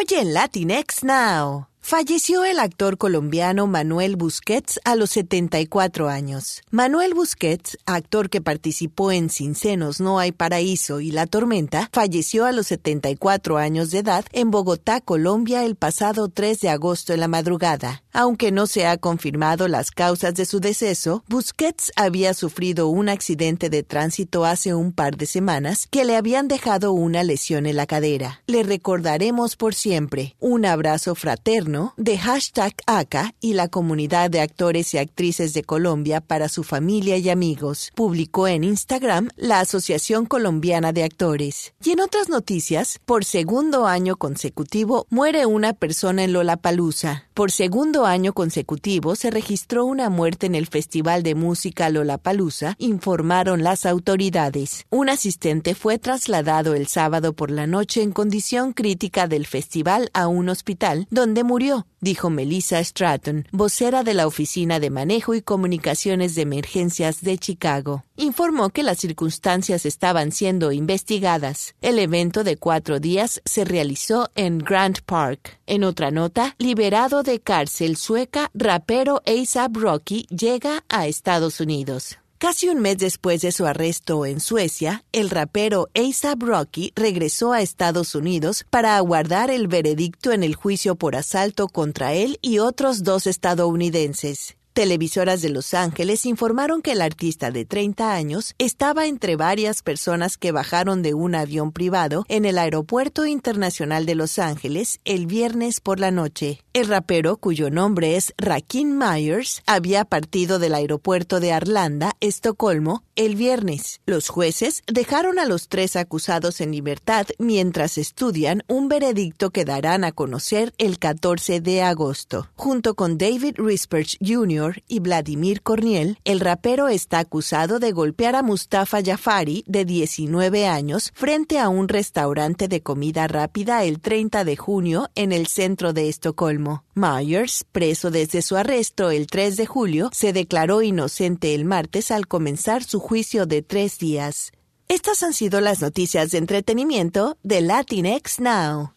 Oye Latinx Now. Falleció el actor colombiano Manuel Busquets a los 74 años. Manuel Busquets, actor que participó en Sin Senos No hay Paraíso y La Tormenta, falleció a los 74 años de edad en Bogotá, Colombia, el pasado 3 de agosto en la madrugada. Aunque no se ha confirmado las causas de su deceso, Busquets había sufrido un accidente de tránsito hace un par de semanas que le habían dejado una lesión en la cadera. Le recordaremos por siempre. Un abrazo fraterno de hashtag ACA y la comunidad de actores y actrices de Colombia para su familia y amigos, publicó en Instagram la Asociación Colombiana de Actores. Y en otras noticias, por segundo año consecutivo muere una persona en Lollapalooza. Por segundo año consecutivo se registró una muerte en el Festival de Música Lollapalooza, informaron las autoridades. Un asistente fue trasladado el sábado por la noche en condición crítica del festival a un hospital, donde murió dijo Melissa Stratton, vocera de la Oficina de Manejo y Comunicaciones de Emergencias de Chicago. Informó que las circunstancias estaban siendo investigadas. El evento de cuatro días se realizó en Grant Park. En otra nota, liberado de cárcel sueca, rapero A$AP Rocky llega a Estados Unidos. Casi un mes después de su arresto en Suecia, el rapero A$AP Rocky regresó a Estados Unidos para aguardar el veredicto en el juicio por asalto contra él y otros dos estadounidenses. Televisoras de Los Ángeles informaron que el artista de 30 años estaba entre varias personas que bajaron de un avión privado en el Aeropuerto Internacional de Los Ángeles el viernes por la noche. El rapero, cuyo nombre es Rakim Myers, había partido del aeropuerto de Arlanda, Estocolmo, el viernes. Los jueces dejaron a los tres acusados en libertad mientras estudian un veredicto que darán a conocer el 14 de agosto. Junto con David Risperch Jr., y Vladimir Corniel, el rapero está acusado de golpear a Mustafa Jafari, de 19 años, frente a un restaurante de comida rápida el 30 de junio en el centro de Estocolmo. Myers, preso desde su arresto el 3 de julio, se declaró inocente el martes al comenzar su juicio de tres días. Estas han sido las noticias de entretenimiento de Latinx Now.